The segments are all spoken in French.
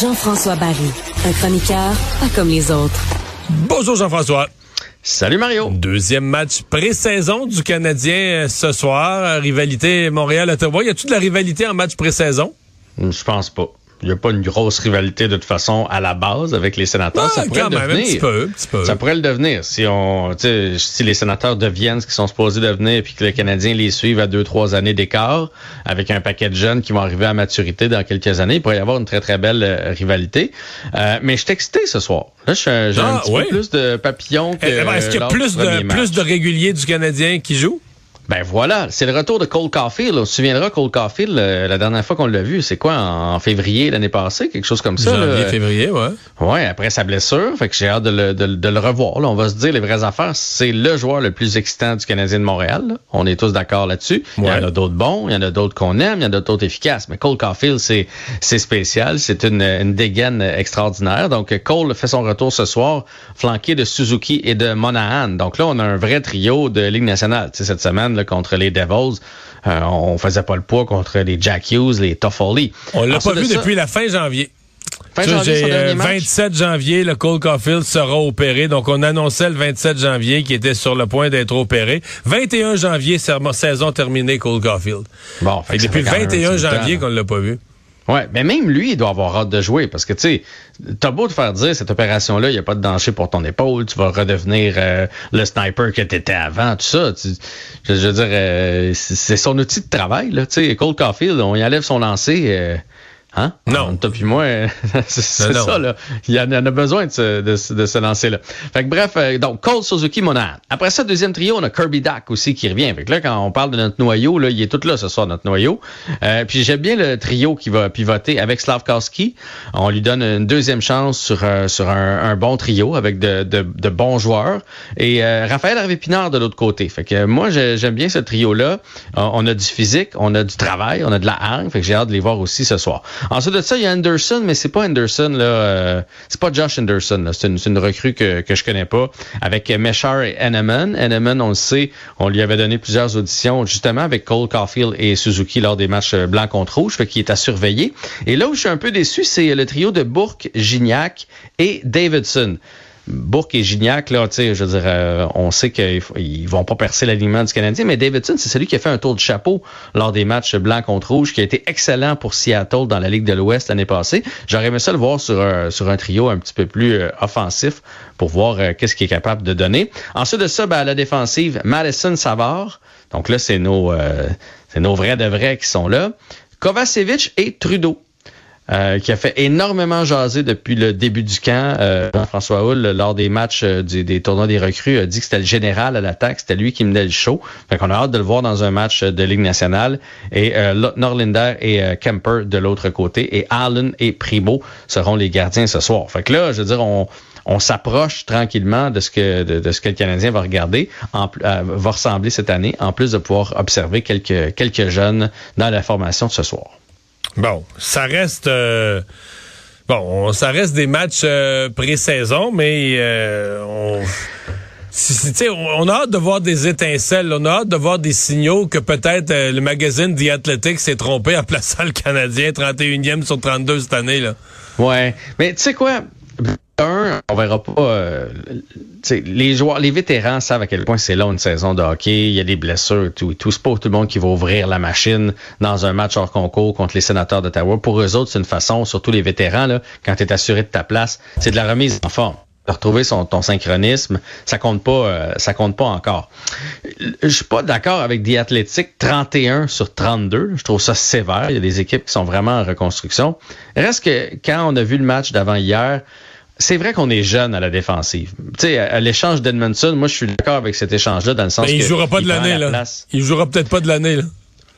Jean-François Barry, un chroniqueur pas comme les autres. Bonjour Jean-François. Salut Mario. Deuxième match pré-saison du Canadien euh, ce soir. Rivalité Montréal-Ottawa. Y a-tu de la rivalité en match pré-saison? Je pense pas il n'y a pas une grosse rivalité de toute façon à la base avec les sénateurs. ça pourrait le devenir. Un petit peu, petit peu. Ça pourrait le devenir. Si on, si les sénateurs deviennent ce qu'ils sont supposés devenir puis que les Canadiens les suivent à deux, trois années d'écart avec un paquet de jeunes qui vont arriver à maturité dans quelques années, il pourrait y avoir une très, très belle euh, rivalité. Euh, mais je suis excité ce soir. Là, j'ai un ah, petit peu plus de papillons que. Eh, eh ben, est-ce qu'il y a plus de, plus de réguliers du Canadien qui jouent? Ben voilà, c'est le retour de Cole Caulfield. On se souviendra, Cole Caulfield, la dernière fois qu'on l'a vu, c'est quoi, en, février l'année passée, quelque chose comme ça. Janvier, février, ouais. Ouais, après sa blessure, fait que j'ai hâte de le, de, le revoir. Là. On va se dire les vraies affaires. C'est le joueur le plus excitant du Canadien de Montréal. On est tous d'accord là-dessus. Il y en a d'autres bons, il y en a d'autres qu'on aime, il y en a d'autres efficaces. Mais Cole Caulfield, c'est c'est spécial. C'est une, une dégaine extraordinaire. Donc Cole fait son retour ce soir, flanqué de Suzuki et de Monahan. Donc là, on a un vrai trio de Ligue nationale. cette semaine là, contre les Devils euh, on faisait pas le poids contre les Jack Hughes, les Toffoli. On l'a pas vu depuis la fin janvier. Fin janvier, 27 euh, janvier, le Cole Caulfield sera opéré. Donc, on annonçait le 27 janvier qu'il était sur le point d'être opéré. 21 janvier, saison terminée, Cole Caulfield. Bon, fait depuis le 21 janvier qu'on l'a pas vu. Ouais, mais même lui, il doit avoir hâte de jouer parce que tu sais, t'as beau te faire dire cette opération-là, il n'y a pas de danger pour ton épaule, tu vas redevenir euh, le sniper que t'étais avant, tout ça. je, veux dire, euh, c'est son outil de travail là. Tu sais, Cole Caulfield, on y enlève son lancer. Euh, Hein? Non. Toi puis moi, c'est ça, là. Il y en a besoin de se, de, se lancer là. Fait que bref, euh, donc Cole Suzuki Monahan. Après ça, deuxième trio, on a Kirby Dack aussi qui revient. Fait que là, quand on parle de notre noyau, là, il est tout là ce soir, notre noyau. Euh, puis j'aime bien le trio qui va pivoter avec Slavkowski. On lui donne une deuxième chance sur, euh, sur un, bon trio avec de, de, de bons joueurs. Et Raphaël Harvey-Pinard de l'autre côté. Fait que moi, j'aime bien ce trio-là. On a du physique, on a du travail, on a de la hargne. Fait que j'ai hâte de les voir aussi ce soir. Ensuite de ça, il y a Anderson, mais c'est pas Anderson, là. Euh, c'est pas Josh Anderson, C'est une, une, recrue que, que je connais pas. Avec Meshar et Henneman. Henneman, on le sait, on lui avait donné plusieurs auditions, justement, avec Cole Caulfield et Suzuki lors des matchs euh, blanc contre rouge, fait qu'il est à surveiller. Et là où je suis un peu déçu, c'est le trio de Bourque, Gignac et Davidson. Bourque et Gignac, là, je veux dire, euh, on sait qu'ils vont pas percer l'alignement du Canadien, mais Davidson, c'est celui qui a fait un tour de chapeau lors des matchs blanc contre rouge, qui a été excellent pour Seattle dans la Ligue de l'Ouest l'année passée. J'aurais aimé ça le voir sur un, sur un trio un petit peu plus euh, offensif pour voir euh, qu'est-ce qu'il est capable de donner. Ensuite de ça, ben, à la défensive, Madison Savard. Donc là, c'est nos, c'est nos vrais de vrais qui sont là. Kovacevic et Trudeau. Euh, qui a fait énormément jaser depuis le début du camp. Euh, Jean-François Hull, lors des matchs euh, des tournois des recrues, a dit que c'était le général à l'attaque, c'était lui qui menait le show. Fait qu'on a hâte de le voir dans un match de Ligue nationale. Et Norlinder et Kemper de l'autre côté. Et Allen et Primo seront les gardiens ce soir. Fait que là, je veux dire, on, s'approche tranquillement de ce que le Canadien va regarder, va ressembler cette année, en plus de pouvoir observer quelques quelques jeunes dans la formation de ce soir. Bon, ça reste. Euh, bon, ça reste des matchs euh, pré-saison, mais euh, on. on a hâte de voir des étincelles, on a hâte de voir des signaux que peut-être le magazine The Athletic s'est trompé en plaçant le Canadien 31e sur 32 cette année. Là. Ouais, mais tu sais quoi, un, on verra pas. Euh, les joueurs, les vétérans savent à quel point c'est long une saison de hockey. Il y a des blessures et tout. Et tout. C'est pas tout le monde qui va ouvrir la machine dans un match hors concours contre les sénateurs d'Ottawa. Pour eux autres, c'est une façon, surtout les vétérans, là, quand tu es assuré de ta place, c'est de la remise en forme de retrouver son, ton synchronisme, ça compte pas, euh, ça compte pas encore. Je suis pas d'accord avec The Athletic 31 sur 32. Je trouve ça sévère. Il y a des équipes qui sont vraiment en reconstruction. Reste que quand on a vu le match d'avant hier, c'est vrai qu'on est jeune à la défensive. Tu sais, à, l'échange d'Edmondson, moi, je suis d'accord avec cet échange-là dans le sens mais il jouera pas de l'année, là. Il jouera peut-être pas de l'année, là.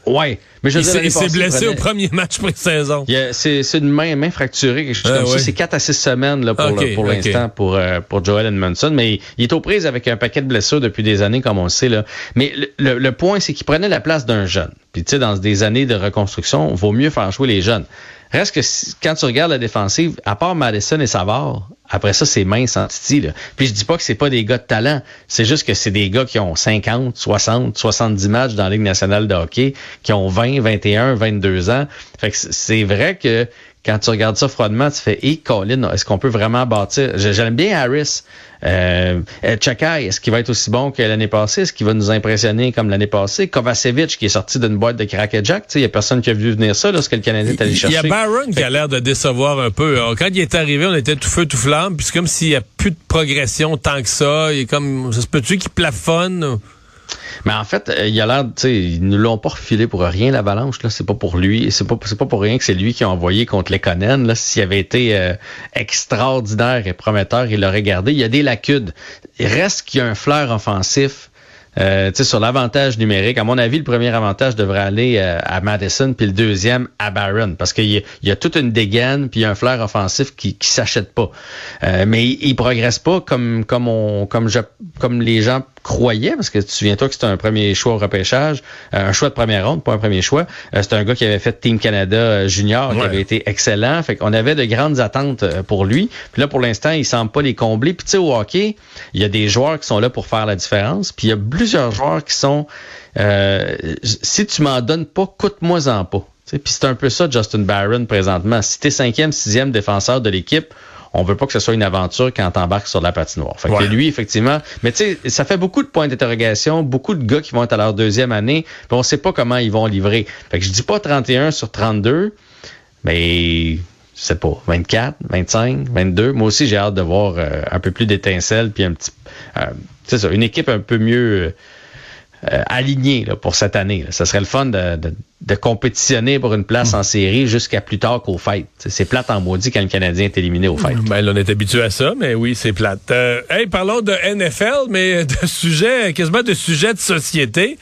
Ouais, mais je il s'est blessé au premier match pré-saison. C'est une main, main fracturée, quelque chose ah, comme ça. C'est 4 à 6 semaines là, pour, pour l'instant pour, euh, pour Joel Edmondson. Mais il est aux prises avec un paquet de blessures depuis des années, comme on le sait. Là. Mais le, le point, c'est qu'il prenait la place d'un jeune. Puis tu sais, dans des années de reconstruction, il vaut mieux faire jouer les jeunes. Reste que quand tu regardes la défensive, à part Madison et Savard, après ça, c'est mince en Titi. Puis je dis pas que c'est pas des gars de talent. C'est juste que c'est des gars qui ont 50, 60, 70 matchs dans la Ligue nationale de hockey, qui ont 20, 21, 22 ans. Fait que c'est vrai que quand tu regardes ça froidement, tu fais, hé, Colin, est-ce qu'on peut vraiment bâtir? J'aime bien Harris. Euh, Chakai, est-ce qu'il va être aussi bon que l'année passée? Est-ce qu'il va nous impressionner comme l'année passée? Kovacevic, qui est sorti d'une boîte de crack Jack, il y a personne qui a vu venir ça lorsque le Canadien est allé chercher. Il y a Barron qui a l'air de décevoir un peu. Quand il est arrivé, on était tout feu, tout flamme, puis c'est comme s'il n'y a plus de progression tant que ça. Il est comme, ça se peut-tu qu'il plafonne? Mais en fait, euh, il a l'air, tu sais, ils ne l'ont pas refilé pour rien l'avalanche. Là, c'est pas pour lui, c'est pas, c'est pas pour rien que c'est lui qui a envoyé contre les Conan. Là, s'il avait été euh, extraordinaire et prometteur, il l'aurait gardé. Il y a des lacunes. Il reste qu'il y a un flair offensif euh, sur l'avantage numérique, à mon avis, le premier avantage devrait aller euh, à Madison, puis le deuxième à Barron, parce qu'il y, y, a toute une dégaine, puis un flair offensif qui, qui s'achète pas. Mais il, il, progresse pas comme comme on comme je comme les gens croyaient, parce que tu te souviens-toi que c'était un premier choix au repêchage, euh, un choix de première ronde, pas un premier choix. c'était un gars qui avait fait Team Canada Junior, qui avait été excellent. Fait qu'on avait de grandes attentes pour lui. Puis là, pour l'instant, il semble pas les combler. Puis tu sais, au hockey, il y a des joueurs qui sont là pour faire la différence. Puis il y a plusieurs joueurs qui sont euh, si tu m'en donnes pas, coûte-moi-en pas. Puis c'est un peu ça, Justin Barron, présentement. Si tu es cinquième, sixième défenseur de l'équipe, on veut pas que ce soit une aventure quand t'embarques sur la patinoire. Fait que lui, effectivement, mais tu sais, ça fait beaucoup de points d'interrogation, beaucoup de gars qui vont être à leur deuxième année, puis on sait pas comment ils vont livrer. Fait que je dis pas 31 sur 32, mais je sais pas, 24, 25, 22. Moi aussi, j'ai hâte de voir euh, un peu plus d'étincelles, puis un petit, euh, c'est ça, une équipe un peu mieux euh, alignée là, pour cette année. Ça serait le fun de, de, compétitionner pour une place en série jusqu'à plus tard qu'au fêtes. C'est plate en maudit quand le Canadien est éliminé au fêtes. Ben, on est habitué à ça, mais oui, c'est plate. Euh, hey, parlons de NFL, mais de sujet, quasiment de sujet de société.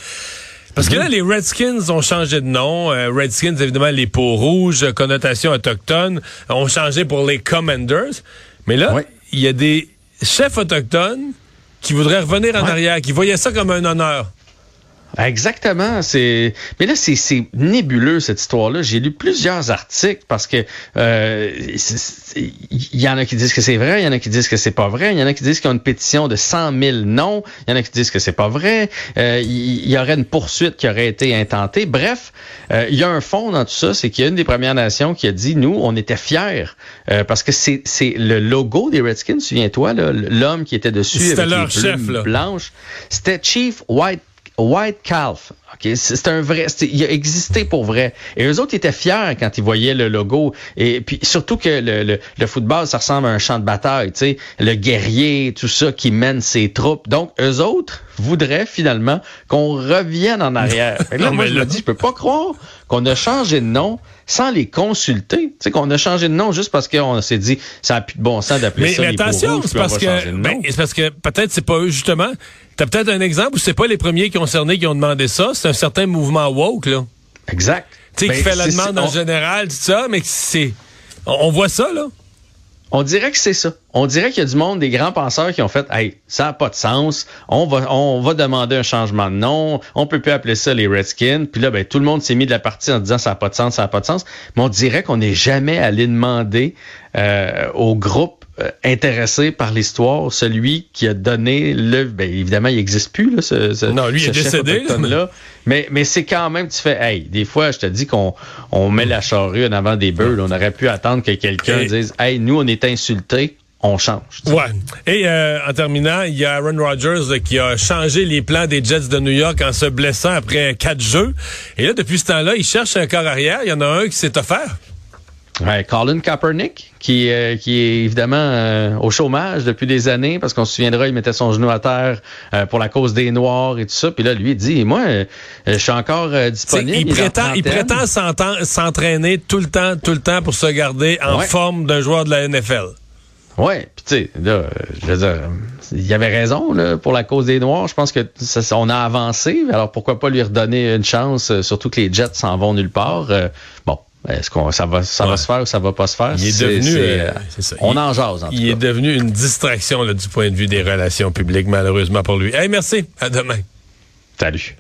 Parce que là, les Redskins ont changé de nom. Euh, Redskins, évidemment, les peaux rouges, connotation autochtone, ont changé pour les Commanders. Mais là, il y a des chefs autochtones qui voudraient revenir en arrière, qui voyaient ça comme un honneur. Exactement. C'est mais là c'est nébuleux cette histoire-là. J'ai lu plusieurs articles parce que euh, il y en a qui disent que c'est vrai, il y en a qui disent que c'est pas vrai, il y en a qui disent qu'il y a une pétition de 100 000 noms, il y en a qui disent que c'est pas vrai. Euh, il y, aurait une poursuite qui aurait été intentée. Bref, euh, il y a un fond dans tout ça, c'est qu'il y a une des Premières Nations qui a dit nous on était fiers parce que c'est c'est le logo des Redskins. Souviens-toi l'homme qui était dessus avec leur chef, blanches. C'était Chief White White Calf. Okay? C'est un vrai, il a existé pour vrai. Et eux autres étaient fiers quand ils voyaient le logo. Et puis surtout que le, le, football, ça ressemble à un champ de bataille. Tu sais, le guerrier, tout ça qui mène ses troupes. Donc eux autres voudraient finalement qu'on revienne en arrière. là, moi je me dis, je peux pas croire qu'on a changé de nom sans les consulter. Tu sais, qu'on a changé de nom juste parce qu'on s'est dit, ça n'a plus de bon sens d'appeler ça mais attention, c'est parce, que, ben, c'est parce que peut-être c'est pas eux justement. T'as peut-être un exemple où c'est pas les premiers concernés qui ont demandé ça, c'est un certain mouvement woke, là. Exact. Tu sais, qui ben, fait la demande en général, tout ça, mais c'est. On voit ça, là. On dirait que c'est ça. On dirait qu'il y a du monde, des grands penseurs qui ont fait Hey, ça n'a pas de sens. On va, on va demander un changement de nom. On peut plus appeler ça les Redskins. Puis là, ben, tout le monde s'est mis de la partie en disant ça n'a pas de sens, ça n'a pas de sens. Mais on dirait qu'on n'est jamais allé demander euh, au groupe intéressé par l'histoire, celui qui a donné le. Ben, évidemment, il n'existe plus, là, ce, Non, lui, il est décédé. Là. Mais, mais c'est quand même, tu fais, hey, des fois, je te dis qu'on on met la charrue en avant des bœufs. On aurait pu attendre que quelqu'un dise, hey, nous, on est insultés on change. Ouais. Et euh, en terminant, il y a Aaron Rodgers qui a changé les plans des Jets de New York en se blessant après quatre jeux. Et là, depuis ce temps-là, il cherche un corps arrière. Il y en a un qui s'est offert. Ouais, Colin Kaepernick, qui, euh, qui est évidemment euh, au chômage depuis des années, parce qu'on se souviendra, il mettait son genou à terre euh, pour la cause des Noirs et tout ça. Puis là, lui, il dit, moi, je suis encore disponible. il, prétend, il prétend s'entraîner tout le temps, tout le temps pour se garder en forme d'un joueur de la NFL. Oui, puis tu sais, là, je veux dire, il y avait raison là, pour la cause des Noirs. Je pense que ça, on a avancé. Alors pourquoi pas lui redonner une chance, surtout que les Jets s'en vont nulle part. bon, est-ce qu'on ça va ça va se faire ou ça va pas se faire? Il est, devenu euh, on en jase en Il est devenu une distraction là, du point de vue des relations publiques malheureusement pour lui. Hey, merci, à demain. Salut.